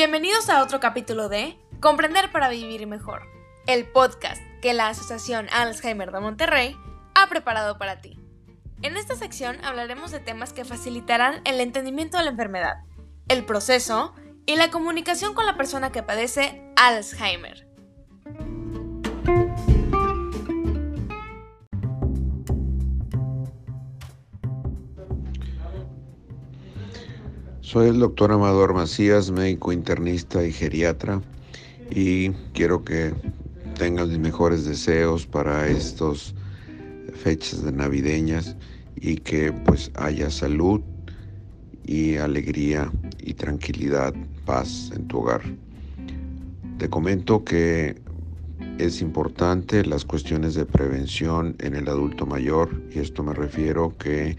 Bienvenidos a otro capítulo de Comprender para Vivir Mejor, el podcast que la Asociación Alzheimer de Monterrey ha preparado para ti. En esta sección hablaremos de temas que facilitarán el entendimiento de la enfermedad, el proceso y la comunicación con la persona que padece Alzheimer. Soy el doctor Amador Macías, médico internista y geriatra, y quiero que tengan mis mejores deseos para estas fechas de navideñas y que pues haya salud y alegría y tranquilidad, paz en tu hogar. Te comento que es importante las cuestiones de prevención en el adulto mayor y esto me refiero que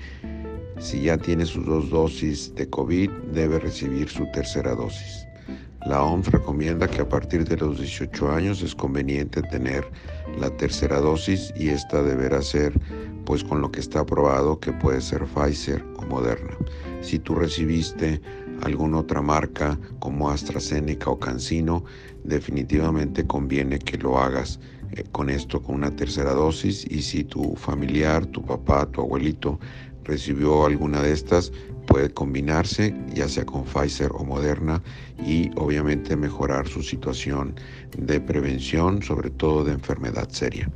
si ya tiene sus dos dosis de COVID, debe recibir su tercera dosis. La OMS recomienda que a partir de los 18 años es conveniente tener la tercera dosis y esta deberá ser pues con lo que está aprobado que puede ser Pfizer o Moderna. Si tú recibiste alguna otra marca como AstraZeneca o CanSino, definitivamente conviene que lo hagas eh, con esto, con una tercera dosis y si tu familiar, tu papá, tu abuelito recibió alguna de estas, puede combinarse ya sea con Pfizer o Moderna y obviamente mejorar su situación de prevención, sobre todo de enfermedad seria.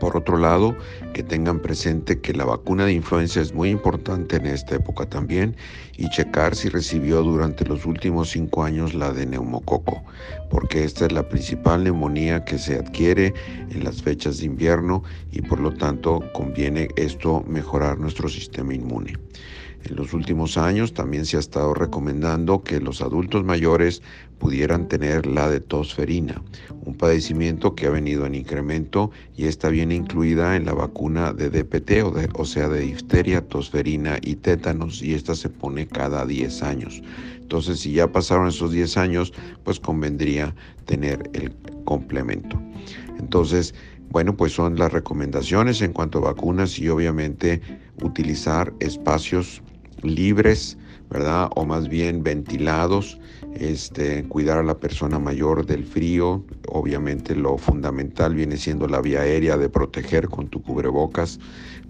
Por otro lado, que tengan presente que la vacuna de influenza es muy importante en esta época también y checar si recibió durante los últimos cinco años la de neumococo, porque esta es la principal neumonía que se adquiere en las fechas de invierno y por lo tanto conviene esto mejorar nuestro sistema inmune. En los últimos años también se ha estado recomendando que los adultos mayores pudieran tener la de tosferina, un padecimiento que ha venido en incremento y está bien incluida en la vacuna de DPT, o, o sea, de difteria, tosferina y tétanos, y esta se pone cada 10 años. Entonces, si ya pasaron esos 10 años, pues convendría tener el complemento. Entonces, bueno, pues son las recomendaciones en cuanto a vacunas y obviamente utilizar espacios libres, ¿verdad? O más bien ventilados, este, cuidar a la persona mayor del frío, obviamente lo fundamental viene siendo la vía aérea de proteger con tu cubrebocas,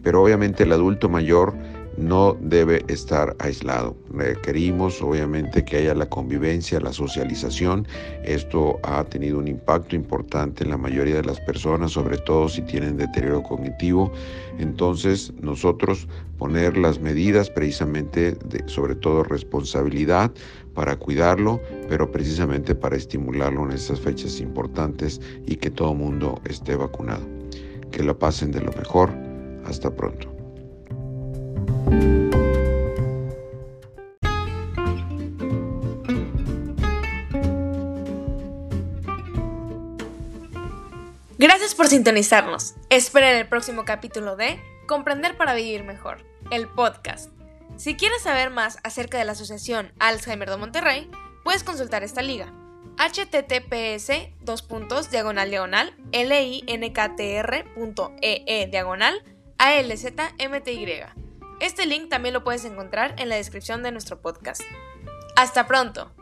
pero obviamente el adulto mayor no debe estar aislado. Requerimos obviamente que haya la convivencia, la socialización. Esto ha tenido un impacto importante en la mayoría de las personas, sobre todo si tienen deterioro cognitivo. Entonces nosotros poner las medidas precisamente sobre todo responsabilidad para cuidarlo, pero precisamente para estimularlo en estas fechas importantes y que todo mundo esté vacunado. Que lo pasen de lo mejor. Hasta pronto. Gracias por sintonizarnos. Esperen el próximo capítulo de Comprender para Vivir Mejor, el podcast. Si quieres saber más acerca de la Asociación Alzheimer de Monterrey, puedes consultar esta liga https dos puntos diagonal diagonal linktr.ee diagonal alzmty. Este link también lo puedes encontrar en la descripción de nuestro podcast. Hasta pronto.